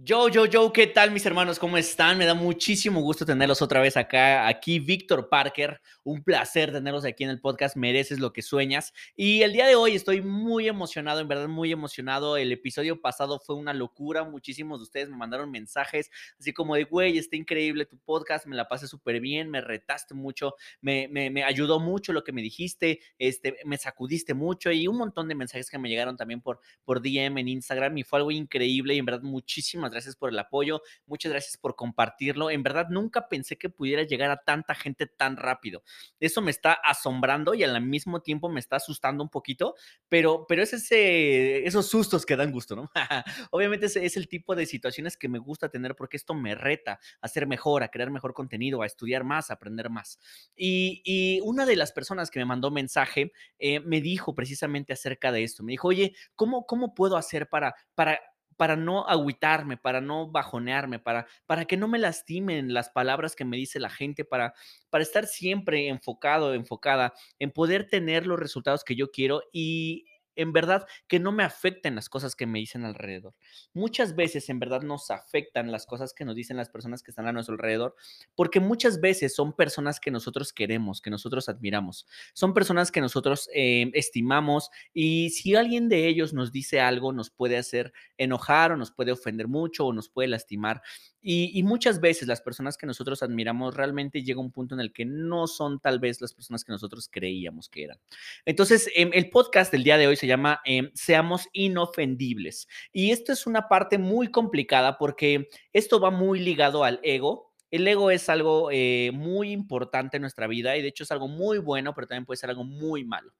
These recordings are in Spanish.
Yo, yo, yo, ¿qué tal mis hermanos? ¿Cómo están? Me da muchísimo gusto tenerlos otra vez acá. Aquí Víctor Parker, un placer tenerlos aquí en el podcast. Mereces lo que sueñas. Y el día de hoy estoy muy emocionado, en verdad muy emocionado. El episodio pasado fue una locura. Muchísimos de ustedes me mandaron mensajes así como de, güey, está increíble tu podcast, me la pasé súper bien, me retaste mucho, me, me, ayudó mucho lo que me dijiste, este, me sacudiste mucho y un montón de mensajes que me llegaron también por, por DM en Instagram y fue algo increíble y en verdad muchísimas gracias por el apoyo, muchas gracias por compartirlo. En verdad, nunca pensé que pudiera llegar a tanta gente tan rápido. Eso me está asombrando y al mismo tiempo me está asustando un poquito, pero, pero es ese, esos sustos que dan gusto, ¿no? Obviamente es el tipo de situaciones que me gusta tener porque esto me reta a ser mejor, a crear mejor contenido, a estudiar más, a aprender más. Y, y una de las personas que me mandó mensaje eh, me dijo precisamente acerca de esto. Me dijo, oye, ¿cómo, cómo puedo hacer para, para para no agüitarme, para no bajonearme, para, para que no me lastimen las palabras que me dice la gente, para, para estar siempre enfocado, enfocada en poder tener los resultados que yo quiero y en verdad que no me afecten las cosas que me dicen alrededor. Muchas veces en verdad nos afectan las cosas que nos dicen las personas que están a nuestro alrededor, porque muchas veces son personas que nosotros queremos, que nosotros admiramos, son personas que nosotros eh, estimamos y si alguien de ellos nos dice algo nos puede hacer enojar o nos puede ofender mucho o nos puede lastimar. Y, muchas veces las personas que nosotros admiramos realmente llega un punto en el que no son tal vez las personas que nosotros creíamos que eran. Entonces, eh, el podcast del día de hoy se llama eh, Seamos inofendibles. Y esto es una parte muy complicada porque esto va muy ligado al ego. El ego es algo eh, muy importante en nuestra vida y de hecho es algo muy bueno, pero también puede ser algo muy malo.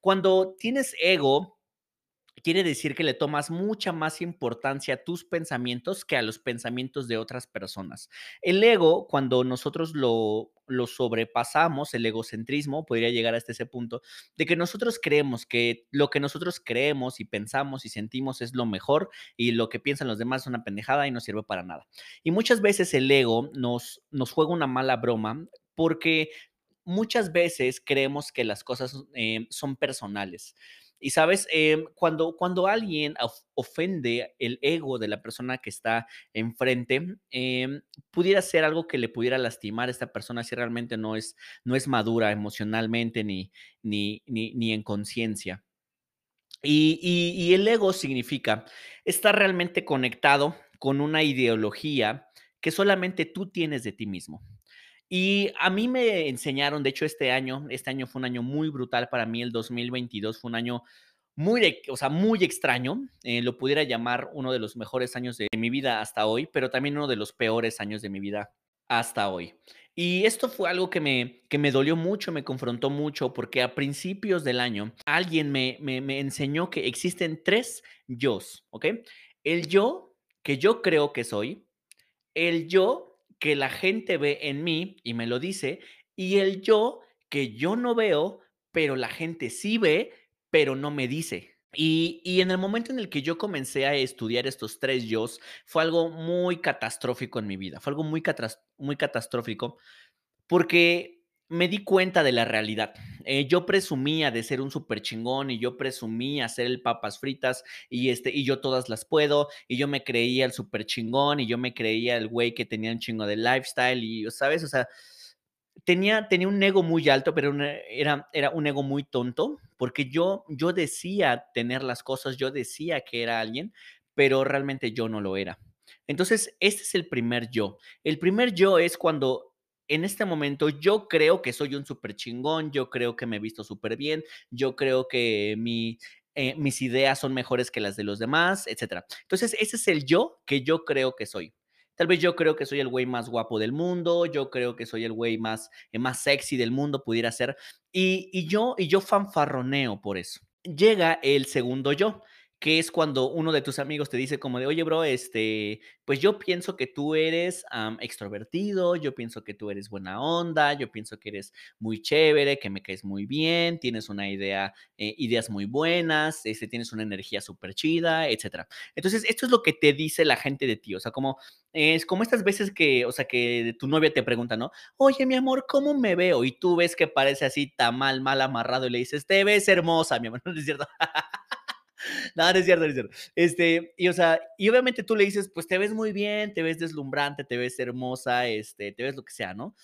Cuando tienes ego, quiere decir que le tomas mucha más importancia a tus pensamientos que a los pensamientos de otras personas. El ego, cuando nosotros lo, sobrepasamos, el egocentrismo podría llegar hasta ese punto, de que nosotros creemos que lo que nosotros creemos y pensamos y sentimos es lo mejor y lo que piensan los demás es una pendejada y no sirve para nada. Y muchas veces el ego nos, nos juega una mala broma porque muchas veces creemos que las cosas eh, son personales. Y sabes, eh, cuando, cuando alguien ofende el ego de la persona que está enfrente, eh, pudiera ser algo que le pudiera lastimar a esta persona si realmente no es, no es madura emocionalmente ni, ni, ni, ni en conciencia. Y, y, y el ego significa estar realmente conectado con una ideología que solamente tú tienes de ti mismo. Y a mí me enseñaron, de hecho, este año, este año fue un año muy brutal para mí, el 2022 fue un año muy, o sea, muy extraño, eh, lo pudiera llamar uno de los mejores años de mi vida hasta hoy, pero también uno de los peores años de mi vida hasta hoy. Y esto fue algo que me, que me dolió mucho, me confrontó mucho, porque a principios del año alguien me, me, me enseñó que existen tres yo, ¿ok? El yo que yo creo que soy, el yo que la gente ve en mí y me lo dice, y el yo que yo no veo, pero la gente sí ve, pero no me dice. Y, y, en el momento en el que yo comencé a estudiar estos tres yo, fue algo muy catastrófico en mi vida, fue algo muy, muy catastrófico, porque me di cuenta de la realidad. Eh, yo presumía de ser un súper chingón y yo presumía ser el papas fritas y, este, y yo todas las puedo y yo me creía el súper chingón y yo me creía el güey que tenía un chingo de lifestyle y, ¿sabes? O sea, tenía, tenía un ego muy alto, pero era, era un ego muy tonto porque yo, yo decía tener las cosas, yo decía que era alguien, pero realmente yo no lo era. Entonces, este es el primer yo. El primer yo es cuando en este momento yo creo que soy un súper chingón, yo creo que me he visto súper bien, yo creo que mi, eh, mis ideas son mejores que las de los demás, etc. Entonces, ese es el yo que yo creo que soy. Tal vez yo creo que soy el güey más guapo del mundo, yo creo que soy el güey más, eh, más sexy del mundo, pudiera ser. Y, y, yo, y yo fanfarroneo por eso. Llega el segundo yo, que es cuando uno de tus amigos te dice como de, oye, bro, este, pues yo pienso que tú eres um, extrovertido, yo pienso que tú eres buena onda, yo pienso que eres muy chévere, que me caes muy bien, tienes una idea, eh, ideas muy buenas, este, tienes una energía súper chida, etc. Entonces, esto es lo que te dice la gente de ti, o sea, como es como estas veces que, o sea, que tu novia te pregunta, ¿no? Oye, mi amor, ¿cómo me veo? Y tú ves que parece así tan mal, mal amarrado y le dices, te ves hermosa, mi amor, ¿no es cierto? No, no es cierto, no es cierto. Este, y o sea, y obviamente tú le dices, pues te ves muy bien, te ves deslumbrante, te ves hermosa, este, te ves lo que sea, ¿no?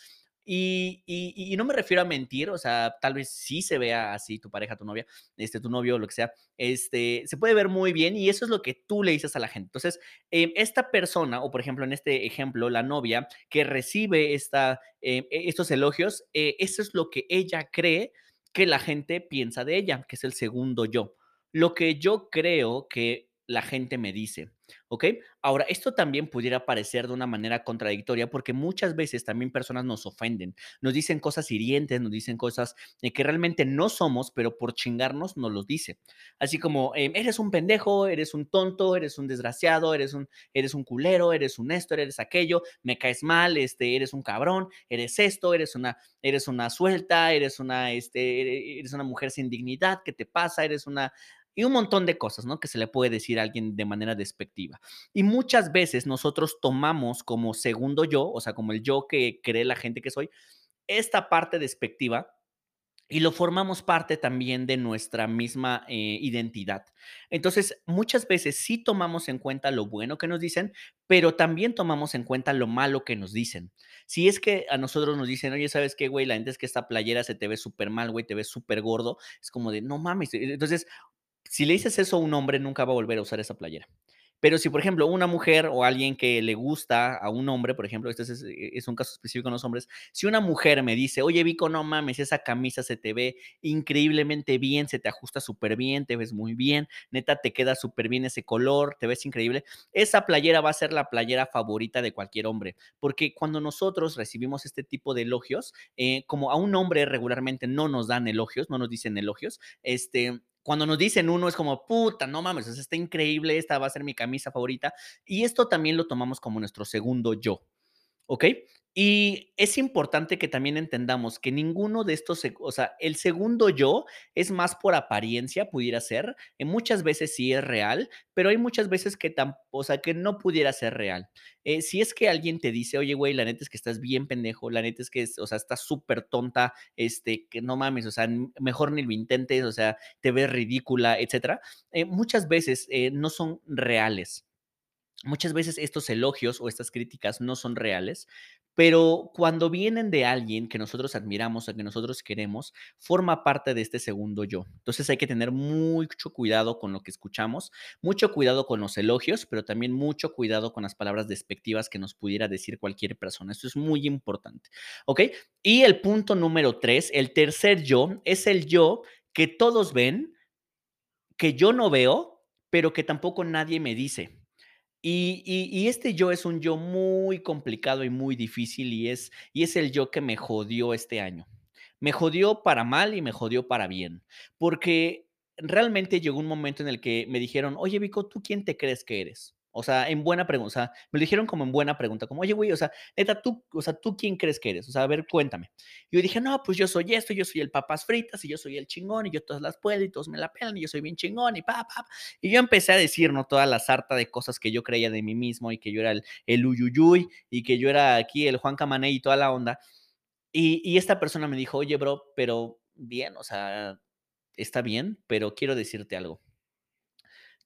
Y, y, y no me refiero a mentir, o sea, tal vez sí se vea así tu pareja, tu novia, este, tu novio, lo que sea, este, se puede ver muy bien y eso es lo que tú le dices a la gente. Entonces, eh, esta persona, o por ejemplo, en este ejemplo, la novia que recibe esta, eh, estos elogios, eh, eso es lo que ella cree que la gente piensa de ella, que es el segundo yo. Lo que yo creo que la gente me dice. ¿Ok? Ahora, esto también pudiera parecer de una manera contradictoria porque muchas veces también personas nos ofenden, nos dicen cosas hirientes, nos dicen cosas eh, que realmente no somos, pero por chingarnos nos los dice. Así como, eh, eres un pendejo, eres un tonto, eres un desgraciado, eres un, eres un culero, eres un esto, eres aquello, me caes mal, este, eres un cabrón, eres esto, eres una, eres una suelta, eres una, este, eres una mujer sin dignidad, ¿qué te pasa? Eres una y un montón de cosas, ¿no? Que se le puede decir a alguien de manera despectiva. Y muchas veces nosotros tomamos como segundo yo, o sea, como el yo que cree la gente que soy, esta parte despectiva y lo formamos parte también de nuestra misma eh, identidad. Entonces, muchas veces sí tomamos en cuenta lo bueno que nos dicen, pero también tomamos en cuenta lo malo que nos dicen. Si es que a nosotros nos dicen, oye, ¿sabes qué, güey? La gente es que esta playera se te ve súper mal, güey, te ves súper gordo. Es como de, no mames. Entonces, si le dices eso a un hombre, nunca va a volver a usar esa playera. Pero si, por ejemplo, una mujer o alguien que le gusta a un hombre, por ejemplo, este es, eh, un caso específico en los hombres, si una mujer me dice, oye, Vico, no mames, esa camisa se te ve increíblemente bien, se te ajusta súper bien, te ves muy bien, neta, te queda súper bien ese color, te ves increíble, esa playera va a ser la playera favorita de cualquier hombre, porque cuando nosotros recibimos este tipo de elogios, eh, como a un hombre regularmente no nos dan elogios, no nos dicen elogios, este, cuando nos dicen uno es como, puta, no mames, está increíble, esta va a ser mi camisa favorita. Y esto también lo tomamos como nuestro segundo yo. ¿Ok? Y es importante que también entendamos que ninguno de estos, o sea, el segundo yo es más por apariencia, pudiera ser, en muchas veces sí es real, pero hay muchas veces que, o sea, que no pudiera ser real. Eh, si es que alguien te dice, oye, güey, la neta es que estás bien pendejo, la neta es que, o sea, estás súper tonta, este, que no mames, o sea, mejor ni lo intentes, o sea, te ves ridícula, etcétera, eh, muchas veces eh, no son reales. Muchas veces estos elogios o estas críticas no son reales, pero cuando vienen de alguien que nosotros admiramos o que nosotros queremos, forma parte de este segundo yo. Entonces hay que tener mucho cuidado con lo que escuchamos, mucho cuidado con los elogios, pero también mucho cuidado con las palabras despectivas que nos pudiera decir cualquier persona. Esto es muy importante. ¿Ok? Y el punto número tres, el tercer yo, es el yo que todos ven, que yo no veo, pero que tampoco nadie me dice. Y, este yo es un yo muy complicado y muy difícil y es, y es el yo que me jodió este año. Me jodió para mal y me jodió para bien, porque realmente llegó un momento en el que me dijeron, oye Vico, ¿tú quién te crees que eres? O sea, en buena pregunta, o sea, me lo dijeron como en buena pregunta, como, oye, güey, o sea, tú, o sea, ¿tú quién crees que eres? O sea, a ver, cuéntame. Y yo dije, no, pues yo soy esto, yo soy el papas fritas, y yo soy el chingón, y yo todas las puedo, y todos me la pelan, y yo soy bien chingón, y pa, pa. Y yo empecé a decir, ¿no? Toda la sarta de cosas que yo creía de mí mismo, y que yo era el, el uyuyuy, y que yo era aquí el Juan Camané y toda la onda. Y, y esta persona me dijo, oye, bro, pero bien, o sea, está bien, pero quiero decirte algo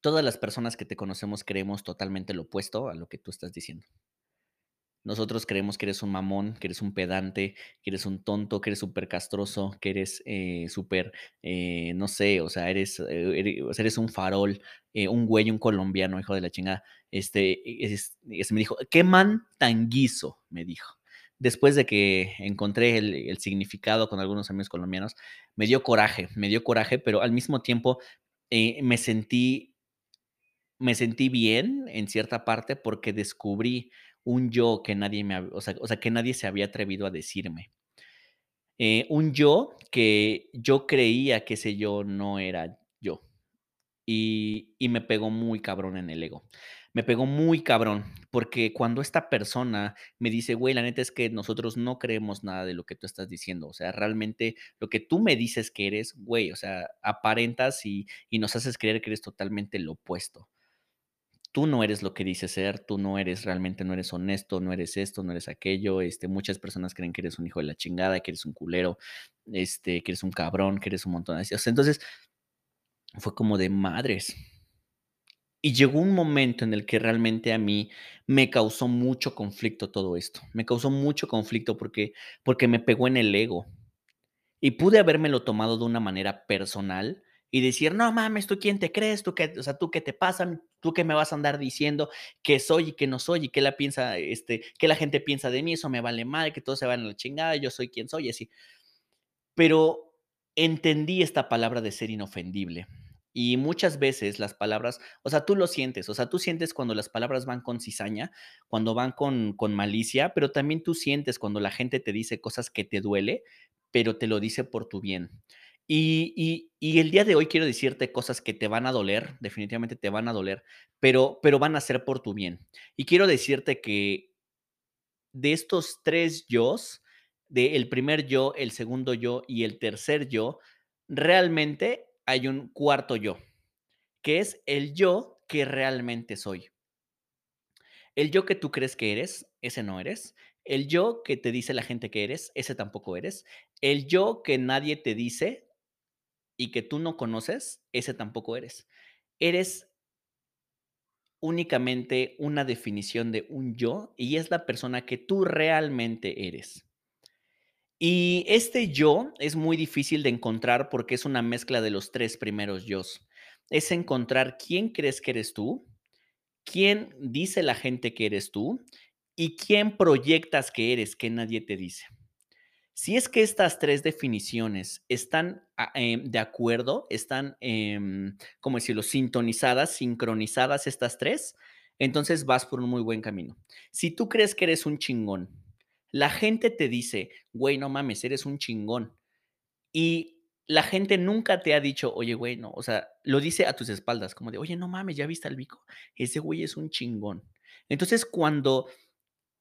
todas las personas que te conocemos creemos totalmente lo opuesto a lo que tú estás diciendo. Nosotros creemos que eres un mamón, que eres un pedante, que eres un tonto, que eres súper castroso, que eres eh, súper, eh, no sé, o sea, eres, eh, eres, un farol, un güey, un colombiano, hijo de la chingada. Este, me dijo, ¿qué man tan guiso? Me dijo. Después de que encontré el significado con algunos amigos colombianos, me dio coraje, me dio coraje, pero al mismo tiempo me sentí me sentí bien en cierta parte porque descubrí un yo que nadie me, o sea, o sea, que nadie se había atrevido a decirme. Eh, un yo que yo creía que ese yo no era yo. Y, me pegó muy cabrón en el ego. Me pegó muy cabrón, porque cuando esta persona me dice, güey, la neta es que nosotros no creemos nada de lo que tú estás diciendo, o sea, realmente lo que tú me dices que eres, güey, o sea, aparentas y nos haces creer que eres totalmente lo opuesto tú no eres lo que dices ser, tú no eres realmente, no eres honesto, no eres esto, no eres aquello. Este, muchas personas creen que eres un hijo de la chingada, que eres un culero, este, que eres un cabrón, que eres un montón de cosas. Entonces, fue como de madres. Y llegó un momento en el que realmente a mí me causó mucho conflicto todo esto. Me causó mucho conflicto porque, porque me pegó en el ego. Y pude habérmelo tomado de una manera personal y decir, no mames, ¿tú quién te crees? ¿Tú qué, o sea, ¿tú qué te pasa? ¿Tú qué me vas a andar diciendo que soy y que no soy? ¿Y qué la piensa, este, qué la gente piensa de mí? Eso me vale mal, que todos se van a la chingada, yo soy quien soy, así. Pero entendí esta palabra de ser inofendible. Y muchas veces las palabras, o sea, tú lo sientes, o sea, tú sientes cuando las palabras van con cizaña, cuando van con, con malicia, pero también tú sientes cuando la gente te dice cosas que te duele, pero te lo dice por tu bien. Y, el día de hoy quiero decirte cosas que te van a doler, definitivamente te van a doler, pero, pero van a ser por tu bien. Y quiero decirte que de estos tres yos, de el primer yo, el segundo yo y el tercer yo, realmente hay un cuarto yo, que es el yo que realmente soy. El yo que tú crees que eres, ese no eres. El yo que te dice la gente que eres, ese tampoco eres. El yo que nadie te dice y que tú no conoces, ese tampoco eres. Eres únicamente una definición de un yo y es la persona que tú realmente eres. Y este yo es muy difícil de encontrar porque es una mezcla de los tres primeros yo. Es encontrar quién crees que eres tú, quién dice la gente que eres tú y quién proyectas que eres que nadie te dice. Si es que estas tres definiciones están ah, em, de acuerdo, están, em, como decirlo, sintonizadas, sincronizadas estas tres, entonces vas por un muy buen camino. Si tú crees que eres un chingón, la gente te dice, güey, no mames, eres un chingón. Y la gente nunca te ha dicho, oye, güey, no, o sea, lo dice a tus espaldas, como de, oye, no mames, ¿ya viste al Vico? Ese güey es un chingón. Entonces, cuando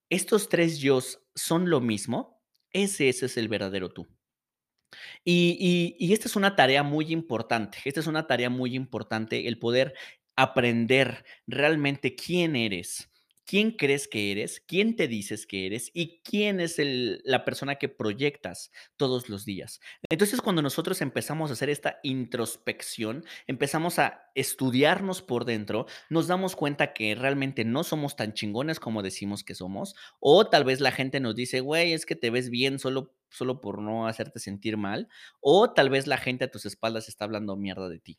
estos tres yo son lo mismo, ese, ese es el verdadero tú. Y, y, y, esta es una tarea muy importante, esta es una tarea muy importante, el poder aprender realmente quién eres, quién crees que eres, quién te dices que eres y quién es el, la persona que proyectas todos los días. Entonces, cuando nosotros empezamos a hacer esta introspección, empezamos a estudiarnos por dentro, nos damos cuenta que realmente no somos tan chingones como decimos que somos, o tal vez la gente nos dice, güey, es que te ves bien solo solo por no hacerte sentir mal, o tal vez la gente a tus espaldas está hablando mierda de ti.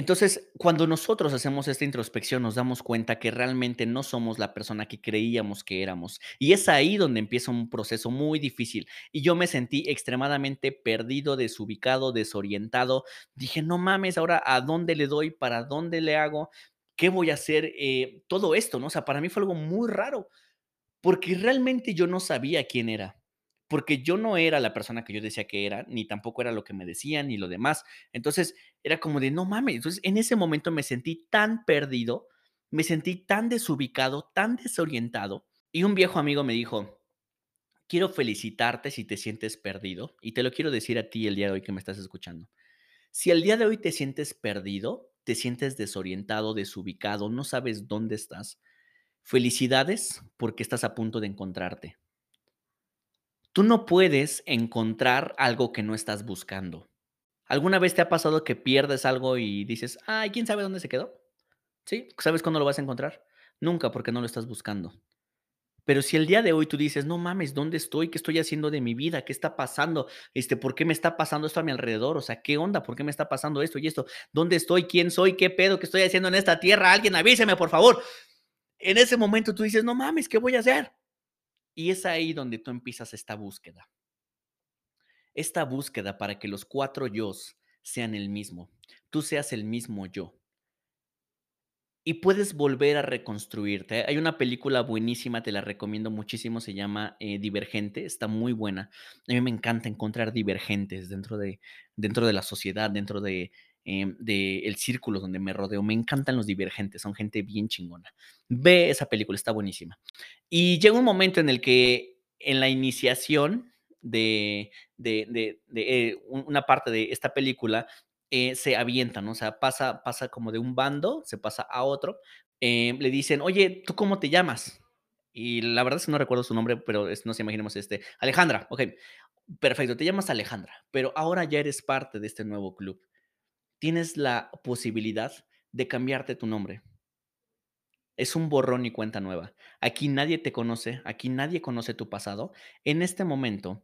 Entonces, cuando nosotros hacemos esta introspección, nos damos cuenta que realmente no somos la persona que creíamos que éramos. Y es ahí donde empieza un proceso muy difícil. Y yo me sentí extremadamente perdido, desubicado, desorientado. Dije, no mames, ahora a dónde le doy, para dónde le hago, qué voy a hacer, eh, todo esto, ¿no? O sea, para mí fue algo muy raro, porque realmente yo no sabía quién era porque yo no era la persona que yo decía que era, ni tampoco era lo que me decían, ni lo demás. Entonces, era como de, no mames. Entonces, en ese momento me sentí tan perdido, me sentí tan desubicado, tan desorientado. Y un viejo amigo me dijo, quiero felicitarte si te sientes perdido, y te lo quiero decir a ti el día de hoy que me estás escuchando. Si el día de hoy te sientes perdido, te sientes desorientado, desubicado, no sabes dónde estás, felicidades porque estás a punto de encontrarte. Tú no puedes encontrar algo que no estás buscando. ¿Alguna vez te ha pasado que pierdes algo y dices, ay, quién sabe dónde se quedó? ¿Sí? ¿Sabes cuándo lo vas a encontrar? Nunca, porque no lo estás buscando. Pero si el día de hoy tú dices, no mames, ¿dónde estoy? ¿Qué estoy haciendo de mi vida? ¿Qué está pasando? Este, ¿Por qué me está pasando esto a mi alrededor? O sea, ¿qué onda? ¿Por qué me está pasando esto y esto? ¿Dónde estoy? ¿Quién soy? ¿Qué pedo? ¿Qué estoy haciendo en esta tierra? Alguien avíseme, por favor. En ese momento tú dices, no mames, ¿qué voy a hacer? Y es ahí donde tú empiezas esta búsqueda. Esta búsqueda para que los cuatro yo sean el mismo, tú seas el mismo yo. Y puedes volver a reconstruirte. Hay una película buenísima, te la recomiendo muchísimo, se llama eh, Divergente, está muy buena. A mí me encanta encontrar divergentes dentro de, dentro de la sociedad, dentro de, eh, del círculo donde me rodeo. Me encantan los divergentes, son gente bien chingona. Ve esa película, está buenísima. Y llega un momento en el que en la iniciación de, de, de, eh, una parte de esta película eh, se avientan, ¿no? o sea, pasa, pasa como de un bando, se pasa a otro. Eh, le dicen, oye, ¿tú cómo te llamas? Y la verdad es que no recuerdo su nombre, pero es, no sé, imaginemos este. Alejandra, ok. Perfecto, te llamas Alejandra, pero ahora ya eres parte de este nuevo club. Tienes la posibilidad de cambiarte tu nombre. Es un borrón y cuenta nueva. Aquí nadie te conoce, aquí nadie conoce tu pasado. En este momento,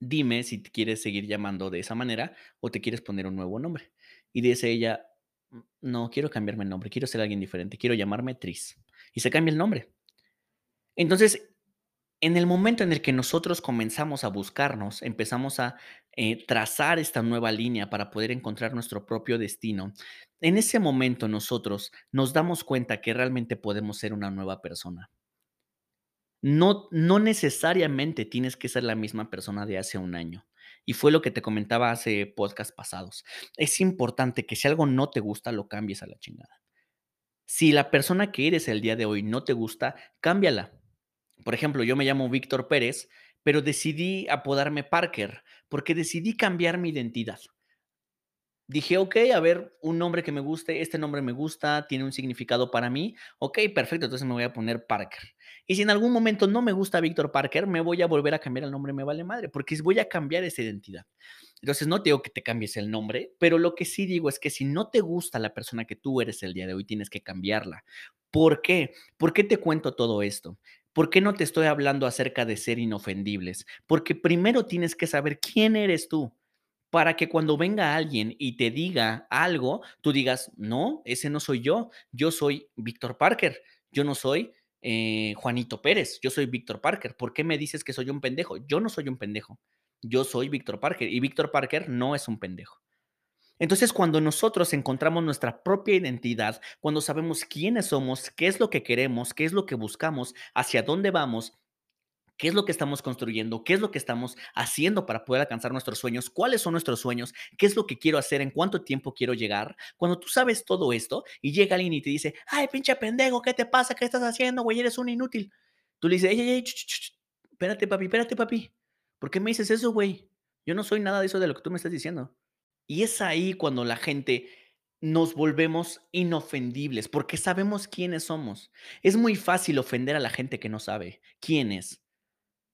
dime si te quieres seguir llamando de esa manera o te quieres poner un nuevo nombre. Y dice ella, "Mm, no, quiero cambiarme el nombre, quiero ser alguien diferente, quiero llamarme Tris. Y se cambia el nombre. Entonces, en el momento en el que nosotros comenzamos a buscarnos, empezamos a eh, trazar esta nueva línea para poder encontrar nuestro propio destino, en ese momento nosotros nos damos cuenta que realmente podemos ser una nueva persona. No, no necesariamente tienes que ser la misma persona de hace un año. Y fue lo que te comentaba hace podcast pasados. Es importante que si algo no te gusta, lo cambies a la chingada. Si la persona que eres el día de hoy no te gusta, cámbiala. Por ejemplo, yo me llamo Víctor Pérez, pero decidí apodarme Parker porque decidí cambiar mi identidad. Dije, ok, a ver, un nombre que me guste, este nombre me gusta, tiene un significado para mí. Ok, perfecto, entonces me voy a poner Parker. Y si en algún momento no me gusta Víctor Parker, me voy a volver a cambiar el nombre, me vale madre, porque voy a cambiar esa identidad. Entonces, no te digo que te cambies el nombre, pero lo que sí digo es que si no te gusta la persona que tú eres el día de hoy, tienes que cambiarla. ¿Por qué? ¿Por qué te cuento todo esto? ¿Por qué no te estoy hablando acerca de ser inofendibles? Porque primero tienes que saber quién eres tú para que cuando venga alguien y te diga algo, tú digas, no, ese no soy yo, yo soy Víctor Parker, yo no soy eh, Juanito Pérez, yo soy Víctor Parker. ¿Por qué me dices que soy un pendejo? Yo no soy un pendejo, yo soy Víctor Parker y Víctor Parker no es un pendejo. Entonces, cuando nosotros encontramos nuestra propia identidad, cuando sabemos quiénes somos, qué es lo que queremos, qué es lo que buscamos, hacia dónde vamos, qué es lo que estamos construyendo, qué es lo que estamos haciendo para poder alcanzar nuestros sueños, cuáles son nuestros sueños, qué es lo que quiero hacer, en cuánto tiempo quiero llegar. Cuando tú sabes todo esto y llega alguien y te dice, ay, pinche pendejo, ¿qué te pasa? ¿Qué estás haciendo, güey? Eres un inútil. Tú le dices, ey, ey, ey, espérate, papi, espérate, papi. ¿Por qué me dices eso, güey? Yo no soy nada de eso de lo que tú me estás diciendo. Y es ahí cuando la gente nos volvemos inofendibles, porque sabemos quiénes somos. Es muy fácil ofender a la gente que no sabe quién es.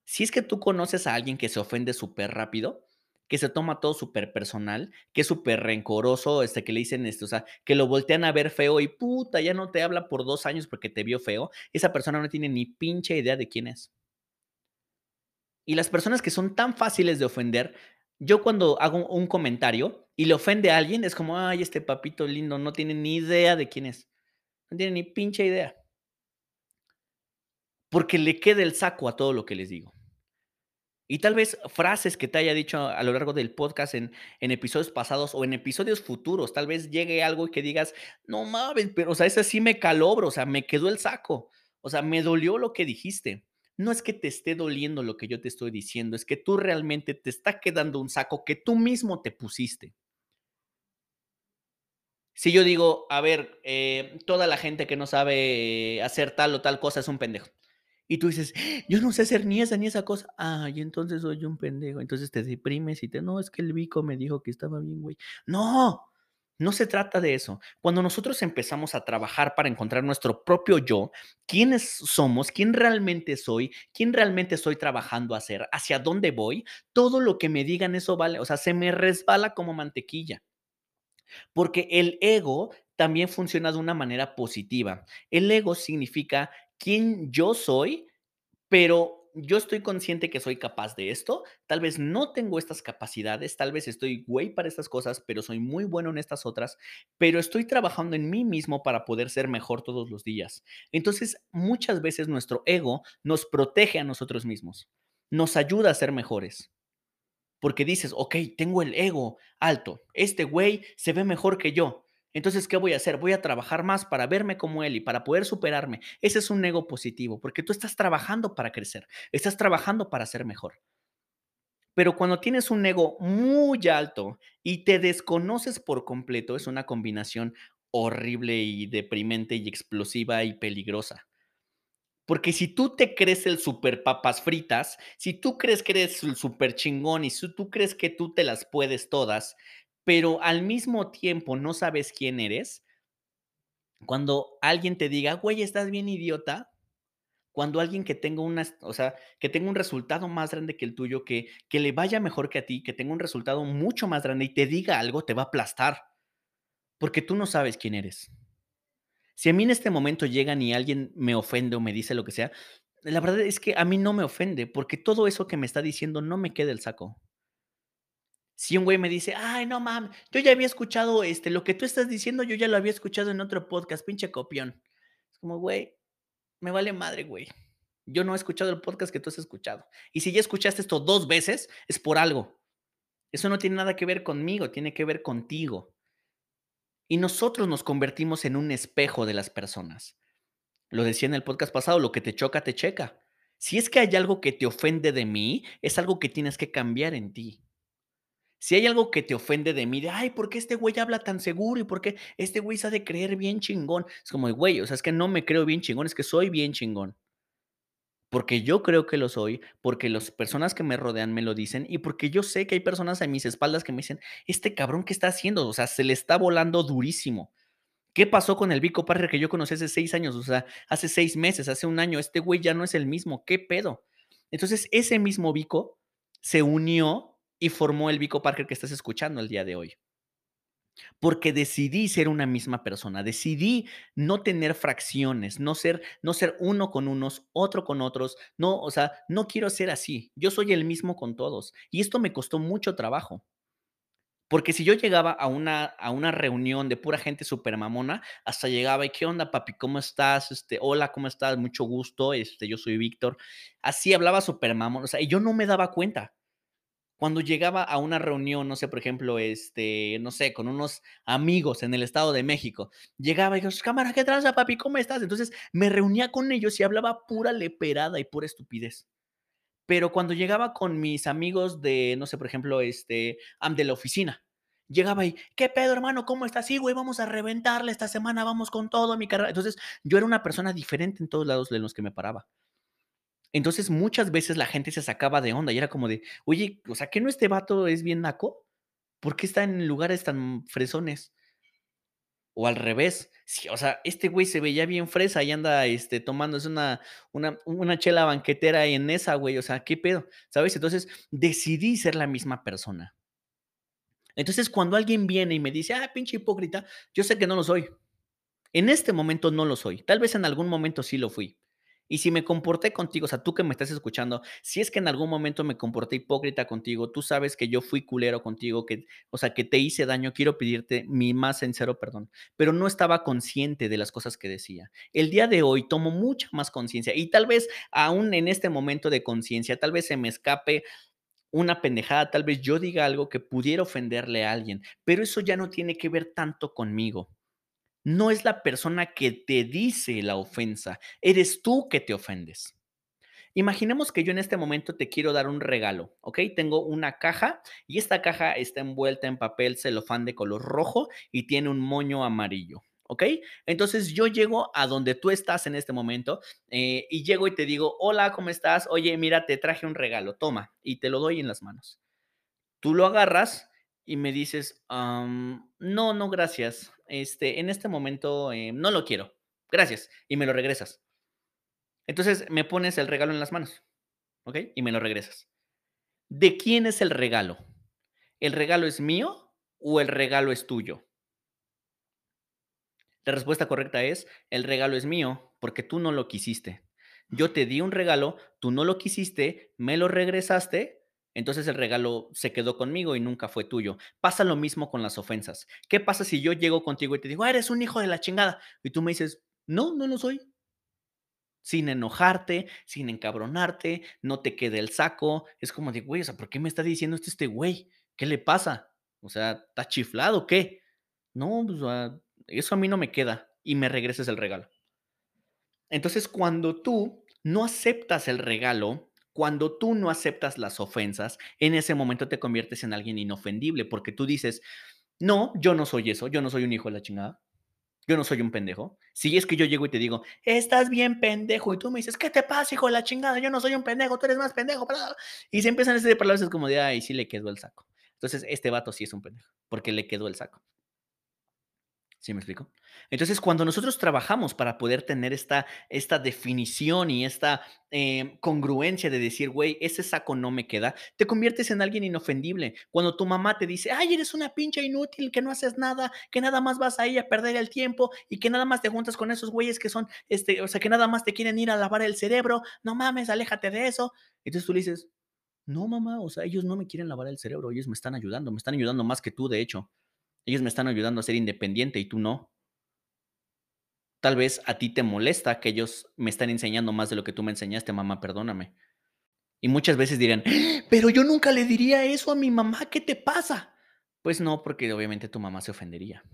Si es que tú conoces a alguien que se ofende súper rápido, que se toma todo súper personal, que es súper rencoroso, este, que le dicen esto, o sea, que lo voltean a ver feo y puta, ya no te habla por dos años porque te vio feo, esa persona no tiene ni pinche idea de quién es. Y las personas que son tan fáciles de ofender, yo cuando hago un comentario y le ofende a alguien, es como, ay, este papito lindo no tiene ni idea de quién es. No tiene ni pinche idea. Porque le queda el saco a todo lo que les digo. Y tal vez frases que te haya dicho a lo largo del podcast en, en episodios pasados o en episodios futuros, tal vez llegue algo y que digas, no mames, pero o sea, ese sí me calobro, o sea, me quedó el saco, o sea, me dolió lo que dijiste. No es que te esté doliendo lo que yo te estoy diciendo, es que tú realmente te está quedando un saco que tú mismo te pusiste. Si yo digo, a ver, eh, toda la gente que no sabe hacer tal o tal cosa es un pendejo. Y tú dices, yo no sé hacer ni esa ni esa cosa. Ah, entonces soy un pendejo. Entonces te deprimes y te, no, es que el Vico me dijo que estaba bien, güey. No, no se trata de eso. Cuando nosotros empezamos a trabajar para encontrar nuestro propio yo, quiénes somos, quién realmente soy, quién realmente estoy trabajando a hacer, hacia dónde voy, todo lo que me digan eso vale, o sea, se me resbala como mantequilla. Porque el ego también funciona de una manera positiva. El ego significa quién yo soy, pero yo estoy consciente que soy capaz de esto. Tal vez no tengo estas capacidades, tal vez estoy güey para estas cosas, pero soy muy bueno en estas otras, pero estoy trabajando en mí mismo para poder ser mejor todos los días. Entonces, muchas veces nuestro ego nos protege a nosotros mismos, nos ayuda a ser mejores. Porque dices, ok, tengo el ego alto, este güey se ve mejor que yo. Entonces, ¿qué voy a hacer? Voy a trabajar más para verme como él y para poder superarme. Ese es un ego positivo, porque tú estás trabajando para crecer, estás trabajando para ser mejor. Pero cuando tienes un ego muy alto y te desconoces por completo, es una combinación horrible y deprimente y explosiva y peligrosa. Porque si tú te crees el super papas fritas, si tú crees que eres el super chingón y si tú crees que tú te las puedes todas, pero al mismo tiempo no sabes quién eres, cuando alguien te diga, güey, estás bien idiota, Cuando alguien que tenga una, o sea, que tenga un resultado más grande que el tuyo, que, que le vaya mejor que a ti, que tenga un resultado mucho más grande y te diga algo, te va a aplastar. Porque tú no sabes quién eres. Si a mí en este momento llegan y alguien me ofende o me dice lo que sea, la verdad es que a mí no me ofende, porque todo eso que me está diciendo no me queda el saco. Si un güey me dice: "Ay, no mames, yo ya había escuchado, este, lo que tú estás diciendo, yo ya lo había escuchado en otro podcast, pinche copión". Es como, güey, me vale madre, güey. Yo no he escuchado el podcast que tú has escuchado. Y si ya escuchaste esto 2 veces, es por algo. Eso no tiene nada que ver conmigo, tiene que ver contigo. Y nosotros nos convertimos en un espejo de las personas. Lo decía en el podcast pasado, lo que te choca, te checa. Si es que hay algo que te ofende de mí, es algo que tienes que cambiar en ti. Si hay algo que te ofende de mí, de, ay, ¿por qué este güey habla tan seguro? ¿Y por qué este güey se ha de creer bien chingón? Es como, güey, o sea, es que no me creo bien chingón, es que soy bien chingón. Porque yo creo que lo soy, porque las personas que me rodean me lo dicen y porque yo sé que hay personas a mis espaldas que me dicen, este cabrón, ¿qué está haciendo? O sea, se le está volando durísimo. ¿Qué pasó con el Vico Parker que yo conocí hace seis años? O sea, hace seis meses, hace un año, este güey ya no es el mismo. ¿Qué pedo? Entonces, ese mismo Vico se unió y formó el Vico Parker que estás escuchando el día de hoy. Porque decidí ser una misma persona, decidí no tener fracciones, no ser, no ser uno con unos, otro con otros, no, o sea, no quiero ser así, yo soy el mismo con todos. Y esto me costó mucho trabajo. Porque si yo llegaba a una, a una reunión de pura gente super mamona, hasta llegaba y ¿qué onda, papi? ¿Cómo estás? Este, hola, ¿cómo estás? Mucho gusto, este, yo soy Víctor. Así hablaba super mamón, o sea, y yo no me daba cuenta. Cuando llegaba a una reunión, no sé, por ejemplo, este, no sé, con unos amigos en el Estado de México, llegaba y digo, cámara, ¿qué tranza, papi? ¿Cómo estás? Entonces me reunía con ellos y hablaba pura leperada y pura estupidez. Pero cuando llegaba con mis amigos de, no sé, por ejemplo, este, de la oficina, llegaba y, ¿qué pedo, hermano? ¿Cómo estás? Sí, güey, vamos a reventarle esta semana, vamos con todo mi carrera. Entonces, yo era una persona diferente en todos lados de los que me paraba. Entonces, muchas veces la gente se sacaba de onda y era como de, oye, o sea, ¿qué no este vato es bien naco? ¿Por qué está en lugares tan fresones? O al revés, sí, o sea, este güey se veía bien fresa y anda, este, tomándose una una una chela banquetera en esa, güey, o sea, ¿qué pedo? ¿Sabes? Entonces, decidí ser la misma persona. Entonces, cuando alguien viene y me dice: "Ah, pinche hipócrita", yo sé que no lo soy. En este momento no lo soy. Tal vez en algún momento sí lo fui. Y si me comporté contigo, o sea, tú que me estás escuchando, si es que en algún momento me comporté hipócrita contigo, tú sabes que yo fui culero contigo, que, o sea, que te hice daño, quiero pedirte mi más sincero perdón, pero no estaba consciente de las cosas que decía. El día de hoy tomo mucha más conciencia y tal vez aún en este momento de conciencia, tal vez se me escape una pendejada, tal vez yo diga algo que pudiera ofenderle a alguien, pero eso ya no tiene que ver tanto conmigo no es la persona que te dice la ofensa, eres tú que te ofendes. Imaginemos que yo en este momento te quiero dar un regalo, ¿ok? Tengo una caja y esta caja está envuelta en papel celofán de color rojo y tiene un moño amarillo, ¿ok? Entonces yo llego a donde tú estás en este momento eh, y llego y te digo, hola, ¿cómo estás? Oye, mira, te traje un regalo, toma, y te lo doy en las manos. Tú lo agarras y me dices, no, no, gracias. Este, en este momento eh, no lo quiero. Gracias. Y me lo regresas. Entonces me pones el regalo en las manos. ¿Ok? Y me lo regresas. ¿De quién es el regalo? ¿El regalo es mío o el regalo es tuyo? La respuesta correcta es, el regalo es mío porque tú no lo quisiste. Yo te di un regalo, tú no lo quisiste, me lo regresaste entonces el regalo se quedó conmigo y nunca fue tuyo. Pasa lo mismo con las ofensas. ¿Qué pasa si yo llego contigo y te digo, eres un hijo de la chingada? Y tú me dices, no, no lo soy. Sin enojarte, sin encabronarte, no te quede el saco. Es como de, güey, o sea, ¿por qué me está diciendo esto este güey? ¿Qué le pasa? O sea, ¿está chiflado o qué? No, pues, eso a mí no me queda y me regreses el regalo. Entonces, cuando tú no aceptas el regalo, cuando tú no aceptas las ofensas, en ese momento te conviertes en alguien inofendible, porque tú dices, no, yo no soy eso, yo no soy un hijo de la chingada, yo no soy un pendejo. Si es que yo llego y te digo, estás bien pendejo, y tú me dices, ¿qué te pasa, hijo de la chingada? Yo no soy un pendejo, tú eres más pendejo. Y se empiezan a decir palabras es como de, ay, sí le quedó el saco. Entonces, este vato sí es un pendejo, porque le quedó el saco. ¿Sí me explico? Entonces, cuando nosotros trabajamos para poder tener esta, esta definición y esta eh, congruencia de decir, güey, ese saco no me queda, te conviertes en alguien inofendible. Cuando tu mamá te dice, ay, eres una pincha inútil, que no haces nada, que nada más vas ahí a perder el tiempo y que nada más te juntas con esos güeyes que son, este, o sea, que nada más te quieren ir a lavar el cerebro, no mames, aléjate de eso. Entonces tú le dices, no, mamá, o sea, ellos no me quieren lavar el cerebro, ellos me están ayudando, me están ayudando más que tú, de hecho. Ellos me están ayudando a ser independiente y tú no. Tal vez a ti te molesta que ellos me están enseñando más de lo que tú me enseñaste, mamá, perdóname. Y muchas veces dirán, pero yo nunca le diría eso a mi mamá, ¿qué te pasa? Pues no, porque obviamente tu mamá se ofendería.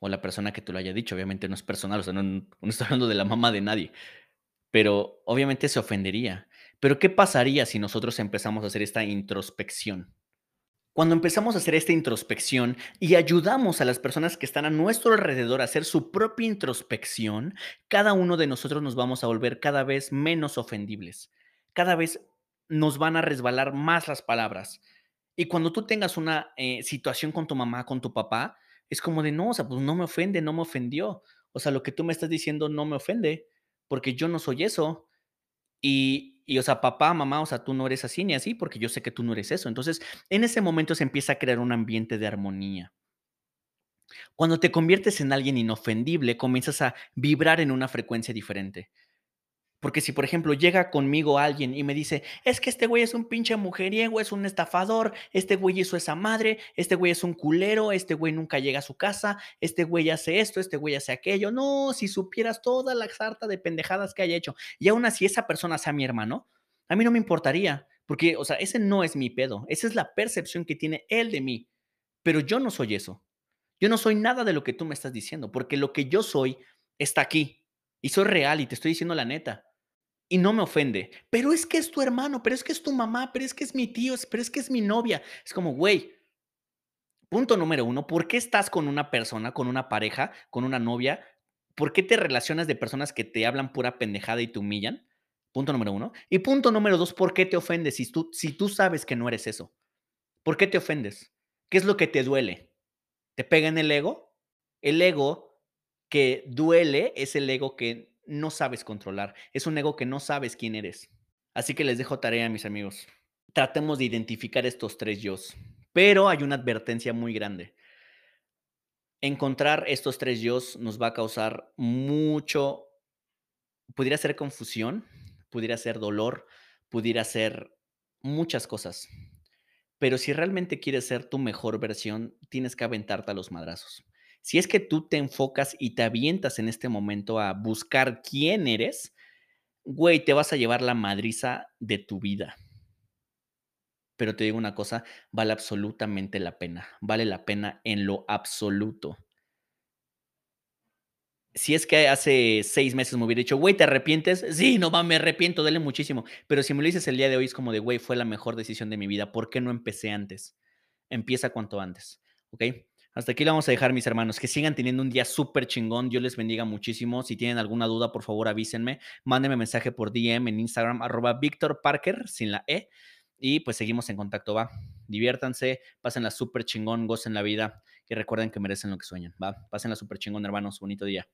O la persona que te lo haya dicho, obviamente no es personal, o sea, no estoy hablando de la mamá de nadie. Pero obviamente se ofendería. Pero ¿qué pasaría si nosotros empezamos a hacer esta introspección? Cuando empezamos a hacer esta introspección y ayudamos a las personas que están a nuestro alrededor a hacer su propia introspección, cada uno de nosotros nos vamos a volver cada vez menos ofendibles. Cada vez nos van a resbalar más las palabras. Y cuando tú tengas una eh, situación con tu mamá, con tu papá, es como de, no, o sea, pues no me ofende, no me ofendió. O sea, lo que tú me estás diciendo no me ofende, porque yo no soy eso. Y, y, o sea, papá, mamá, o sea, tú no eres así ni así, porque yo sé que tú no eres eso. Entonces, en ese momento se empieza a crear un ambiente de armonía. Cuando te conviertes en alguien inofendible, comienzas a vibrar en una frecuencia diferente. Porque si, por ejemplo, llega conmigo alguien y me dice, es que este güey es un pinche mujeriego, es un estafador, este güey hizo esa madre, este güey es un culero, este güey nunca llega a su casa, este güey hace esto, este güey hace aquello. No, si supieras toda la sarta de pendejadas que haya hecho. Y aún así esa persona sea mi hermano, a mí no me importaría, porque, o sea, ese no es mi pedo, esa es la percepción que tiene él de mí. Pero yo no soy eso. Yo no soy nada de lo que tú me estás diciendo, porque lo que yo soy está aquí. Y soy real y te estoy diciendo la neta y no me ofende. Pero es que es tu hermano, pero es que es tu mamá, pero es que es mi tío, pero es que es mi novia. Es como, güey, punto número uno, ¿por qué estás con una persona, con una pareja, con una novia? ¿Por qué te relacionas de personas que te hablan pura pendejada y te humillan? Punto número uno. Y punto número dos, ¿por qué te ofendes si tú, si tú sabes que no eres eso? ¿Por qué te ofendes? ¿Qué es lo que te duele? ¿Te pega en el ego? El ego que duele es el ego que no sabes controlar. Es un ego que no sabes quién eres. Así que les dejo tarea, mis amigos. Tratemos de identificar estos tres yo. Pero hay una advertencia muy grande. Encontrar estos tres yo nos va a causar mucho, pudiera ser confusión, pudiera ser dolor, pudiera ser muchas cosas. Pero si realmente quieres ser tu mejor versión, tienes que aventarte a los madrazos. Si es que tú te enfocas y te avientas en este momento a buscar quién eres, güey, te vas a llevar la madriza de tu vida. Pero te digo una cosa, vale absolutamente la pena. Vale la pena en lo absoluto. Si es que hace seis meses me hubiera dicho, güey, ¿te arrepientes? Sí, no mames, me arrepiento, dale muchísimo. Pero si me lo dices el día de hoy, es como de, güey, fue la mejor decisión de mi vida. ¿Por qué no empecé antes? Empieza cuanto antes, ¿ok? Hasta aquí lo vamos a dejar, mis hermanos. Que sigan teniendo un día súper chingón. Dios les bendiga muchísimo. Si tienen alguna duda, por favor, avísenme. Mándenme mensaje por DM en Instagram, arroba Víctor Parker, sin la E. Y pues seguimos en contacto, va. Diviértanse, pásenla súper chingón, gocen la vida y recuerden que merecen lo que sueñan, va. Pásenla súper chingón, hermanos. Bonito día.